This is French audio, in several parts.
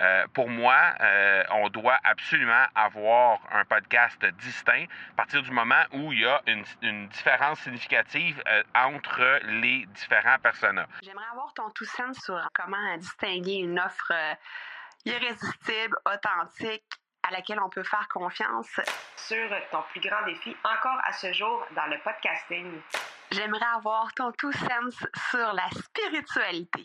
Euh, pour moi, euh, on doit absolument avoir un podcast distinct à partir du moment où il y a une, différence significative euh, entre les différents personnages. J'aimerais avoir ton tout sens sur comment distinguer une offre irrésistible, authentique, à laquelle on peut faire confiance. sur ton plus grand défi encore à ce jour dans le podcasting. J'aimerais avoir ton tout sens sur la spiritualité.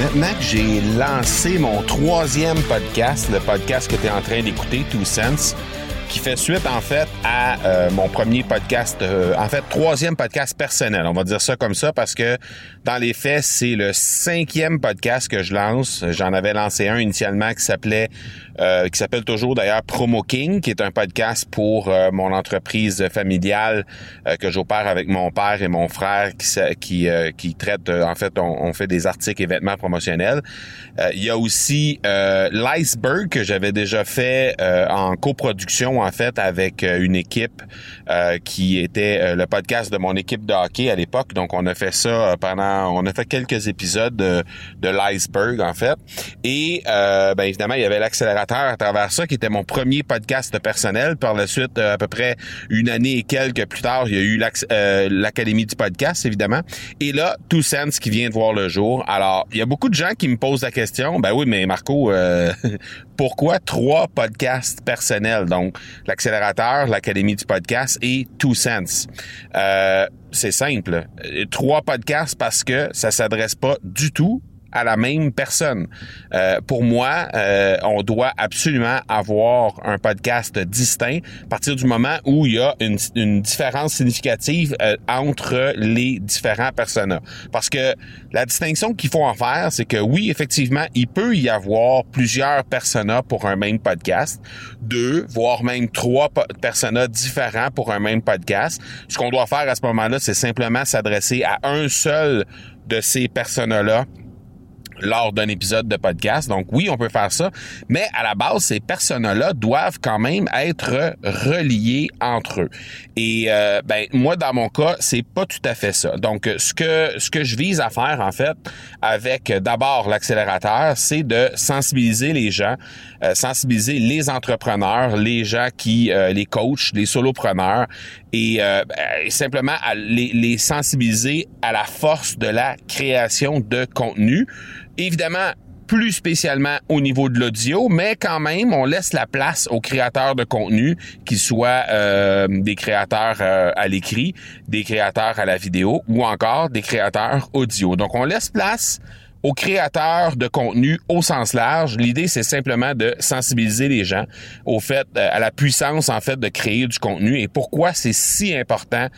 Maintenant que j'ai lancé mon troisième podcast, le podcast que tu es en train d'écouter, Two Sense, qui fait suite en fait à euh, mon premier podcast, euh, en fait troisième podcast personnel, on va dire ça comme ça, parce que dans les faits, c'est le cinquième podcast que je lance. J'en avais lancé un initialement qui s'appelait, euh, qui s'appelle toujours d'ailleurs Promo King, qui est un podcast pour euh, mon entreprise familiale euh, que j'opère avec mon père et mon frère, qui qui, euh, qui traite, en fait, on, on fait des articles et vêtements promotionnels. Il y a aussi l'iceberg que j'avais déjà fait en coproduction en fait avec euh, une équipe euh, qui était euh, le podcast de mon équipe de hockey à l'époque. Donc on a fait ça euh, pendant, on a fait quelques épisodes de, de l'iceberg en fait. Et euh, ben évidemment il y avait l'accélérateur à travers ça qui était mon premier podcast personnel. Par la suite à peu près une année et quelques plus tard il y a eu l'académie du podcast évidemment. Et là Two Sense qui vient de voir le jour. Alors il y a beaucoup de gens qui me posent la question. Ben oui mais Marco euh, pourquoi trois podcasts personnels? Donc l'accélérateur, l'académie du podcast et Two Sense. Euh, c'est simple. Trois podcasts parce que ça s'adresse pas du tout à la même personne. Euh, pour moi, euh, on doit absolument avoir un podcast distinct à partir du moment où il y a une, une différence significative euh, entre les différents personnages. Parce que la distinction qu'il faut en faire, c'est que oui, effectivement, il peut y avoir plusieurs personas pour un même podcast, deux, voire même trois personas différents pour un même podcast. Ce qu'on doit faire à ce moment-là, c'est simplement s'adresser à un seul de ces personas-là lors d'un épisode de podcast. Donc oui, on peut faire ça, mais à la base, ces personnes-là doivent quand même être reliés entre eux. Et euh, ben moi, dans mon cas, c'est pas tout à fait ça. Donc ce que ce que je vise à faire en fait avec d'abord l'accélérateur, c'est de sensibiliser les gens, euh, sensibiliser les entrepreneurs, les gens qui euh, les coachs, les solopreneurs et, euh, ben, simplement les sensibiliser à la force de la création de contenu. Évidemment, plus spécialement au niveau de l'audio, mais quand même, on laisse la place aux créateurs de contenu, qu'ils soient euh, des créateurs euh, à l'écrit, des créateurs à la vidéo ou encore des créateurs audio. Donc, on laisse place aux créateurs de contenu au sens large. L'idée, c'est simplement de sensibiliser les gens au fait, euh, à la puissance, en fait, de créer du contenu et pourquoi c'est si important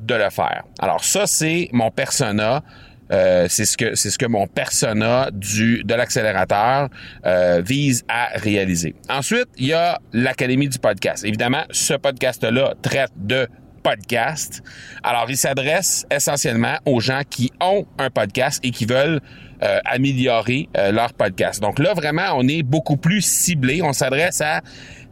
de le faire. Alors, ça, c'est mon persona. Euh, c'est ce que c'est ce que mon persona du de l'accélérateur euh, vise à réaliser. Ensuite, il y a l'académie du podcast. Évidemment, ce podcast-là traite de podcast. Alors, il s'adresse essentiellement aux gens qui ont un podcast et qui veulent euh, améliorer euh, leur podcast. Donc là, vraiment, on est beaucoup plus ciblé. On s'adresse à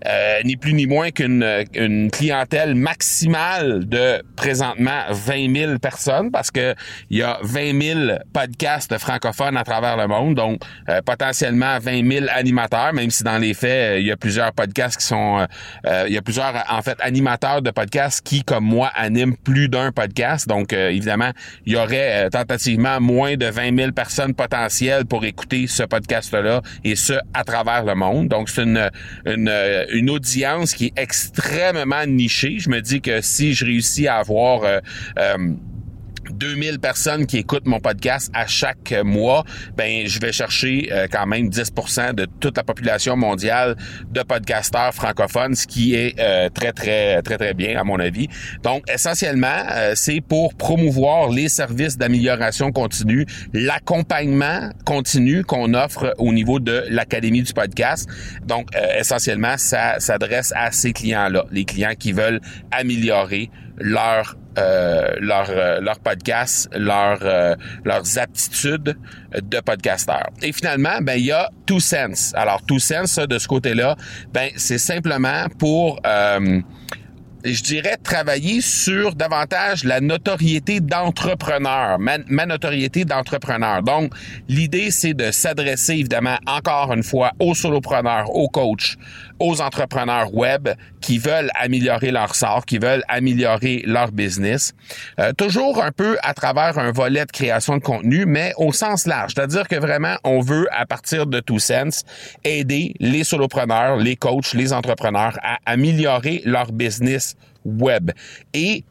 euh, ni plus ni moins qu'une une clientèle maximale de présentement 20 000 personnes parce que il y a 20 000 podcasts francophones à travers le monde, donc euh, potentiellement 20 000 animateurs, même si dans les faits, euh, il y a plusieurs podcasts qui sont... euh, euh, il y a plusieurs, en fait, animateurs de podcasts qui, comme moi, animent plus d'un podcast. Donc, euh, évidemment, il y aurait euh, tentativement moins de 20 000 personnes potentielles pour écouter ce podcast-là et ce, à travers le monde. Donc, c'est une, une, une audience qui est extrêmement nichée. Je me dis que si je réussis à avoir... euh, euh, 2000 personnes qui écoutent mon podcast à chaque mois, ben je vais chercher euh, quand même 10% de toute la population mondiale de podcasteurs francophones, ce qui est euh, très très très très bien à mon avis. Donc essentiellement, euh, c'est pour promouvoir les services d'amélioration continue, l'accompagnement continu qu'on offre au niveau de l'académie du podcast. Donc essentiellement, ça s'adresse à ces clients-là, les clients qui veulent améliorer leur euh, leur, euh, leur podcast, leur, euh, leurs aptitudes de podcasteur. Et finalement, ben il y a Two Sense. Alors Two Sense, de ce côté-là, ben c'est simplement pour je dirais, travailler sur davantage la notoriété d'entrepreneur, ma, notoriété d'entrepreneur. Donc, l'idée, c'est de s'adresser, évidemment, encore une fois, aux solopreneurs, aux coachs, aux entrepreneurs web qui veulent améliorer leur sort, qui veulent améliorer leur business. Euh, toujours un peu à travers un volet de création de contenu, mais au sens large. C'est-à-dire que vraiment, on veut, à partir de Two Sense, aider les solopreneurs, les coachs, les entrepreneurs à améliorer leur business web. Et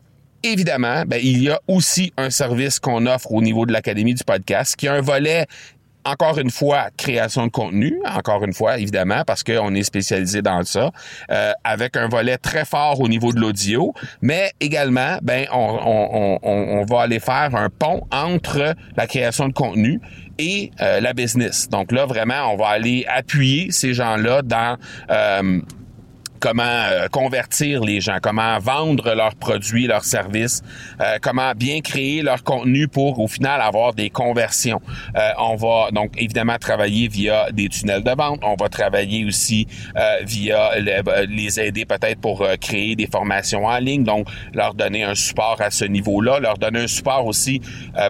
évidemment, ben, il y a aussi un service qu'on offre au niveau de l'Académie du podcast, qui a un volet encore une fois, création de contenu, encore une fois, évidemment, parce qu'on est spécialisé dans ça, euh, avec un volet très fort au niveau de l'audio, mais également, ben, on, on, on, on, va aller faire un pont entre la création de contenu et euh, la business. Donc là, vraiment, on va aller appuyer ces gens-là dans euh, comment euh, convertir les gens, comment vendre leurs produits, leurs services, euh, comment bien créer leur contenu pour au final avoir des conversions. Euh, on va donc évidemment travailler via des tunnels de vente, on va travailler aussi via les aider peut-être pour créer des formations en ligne, donc leur donner un support à ce niveau-là, leur donner un support aussi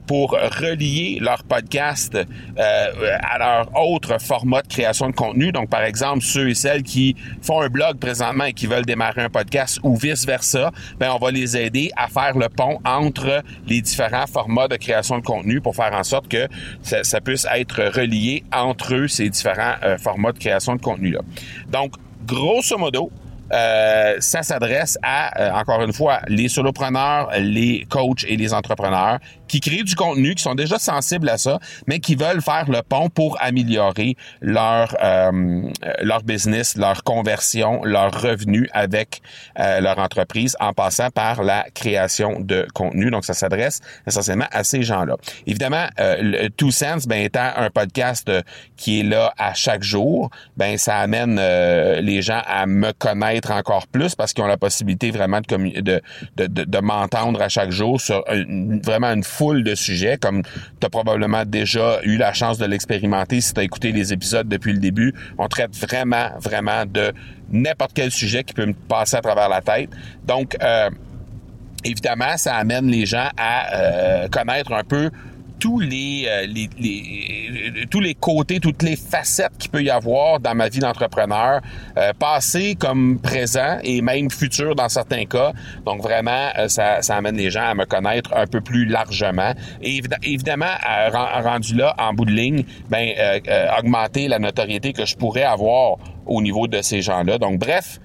pour relier leur podcast à leur autre format de création de contenu. Donc par exemple ceux et celles qui font un blog et qui veulent démarrer un podcast ou vice-versa, ben on va les aider à faire le pont entre les différents formats de création de contenu pour faire en sorte que ça, puisse être relié entre eux, ces différents euh, formats de création de contenu-là. Donc, grosso modo, euh, ça s'adresse à, euh, encore une fois, les solopreneurs, les coachs et les entrepreneurs qui créent du contenu, qui sont déjà sensibles à ça, mais qui veulent faire le pont pour améliorer leur euh, leur business, leur conversion, leur revenu avec leur entreprise en passant par la création de contenu. Donc, ça s'adresse essentiellement à ces gens-là. Évidemment, le Two Sense, ben, étant un podcast qui est là à chaque jour, ben, ça amène les gens à me connaître encore plus parce qu'ils ont la possibilité vraiment de, de, de, de, m'entendre à chaque jour sur vraiment une foule de sujets, comme tu as probablement déjà eu la chance de l'expérimenter si tu as écouté les épisodes depuis le début. On traite vraiment, vraiment de n'importe quel sujet qui peut me passer à travers la tête. Donc, euh, évidemment, ça amène les gens à euh, connaître un peu tous les, euh, les, les, tous les côtés, toutes les facettes qu'il peut y avoir dans ma vie d'entrepreneur, euh, passé comme présent et même futur dans certains cas. Donc vraiment, euh, ça, ça amène les gens à me connaître un peu plus largement. Et évidemment, rendu là, en bout de ligne, ben augmenter la notoriété que je pourrais avoir au niveau de ces gens-là. Donc bref,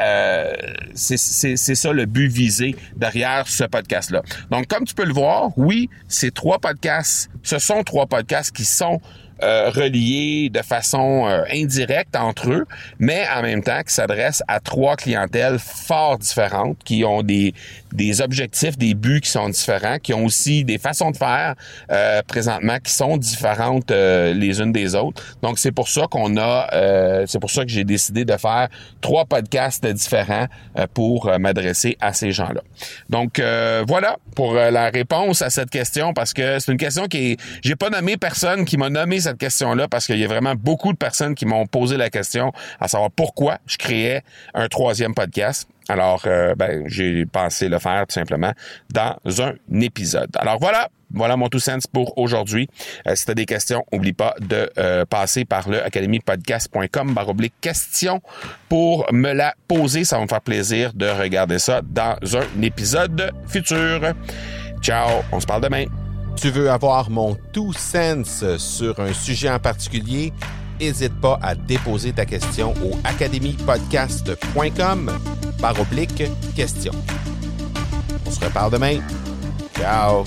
euh, c'est c'est ça le but visé derrière ce podcast-là. Donc, comme tu peux le voir, oui, ces trois podcasts, ce sont trois podcasts qui sont euh, reliés de façon euh, indirecte entre eux, mais en même temps qui s'adressent à trois clientèles fort différentes, qui ont des, des objectifs, des buts qui sont différents, qui ont aussi des façons de faire euh, présentement qui sont différentes les unes des autres. Donc c'est pour ça qu'on a, c'est pour ça que j'ai décidé de faire trois podcasts différents pour m'adresser à ces gens-là. Donc voilà pour la réponse à cette question parce que c'est une question qui est, j'ai pas nommé personne qui m'a nommé cette question-là parce qu'il y a vraiment beaucoup de personnes qui m'ont posé la question à savoir pourquoi je créais un troisième podcast. Alors, euh, ben, j'ai pensé le faire tout simplement dans un épisode. Alors voilà, voilà mon tout sens pour aujourd'hui. Euh, si tu as des questions, oublie pas de euh, passer par le academypodcast.com baroblique question pour me la poser. Ça va me faire plaisir de regarder ça dans un épisode futur. Ciao, on se parle demain. Tu veux avoir mon tout sens sur un sujet en particulier? N'hésite pas à déposer ta question au academypodcast.com par oblique question. On se reparle demain. Ciao.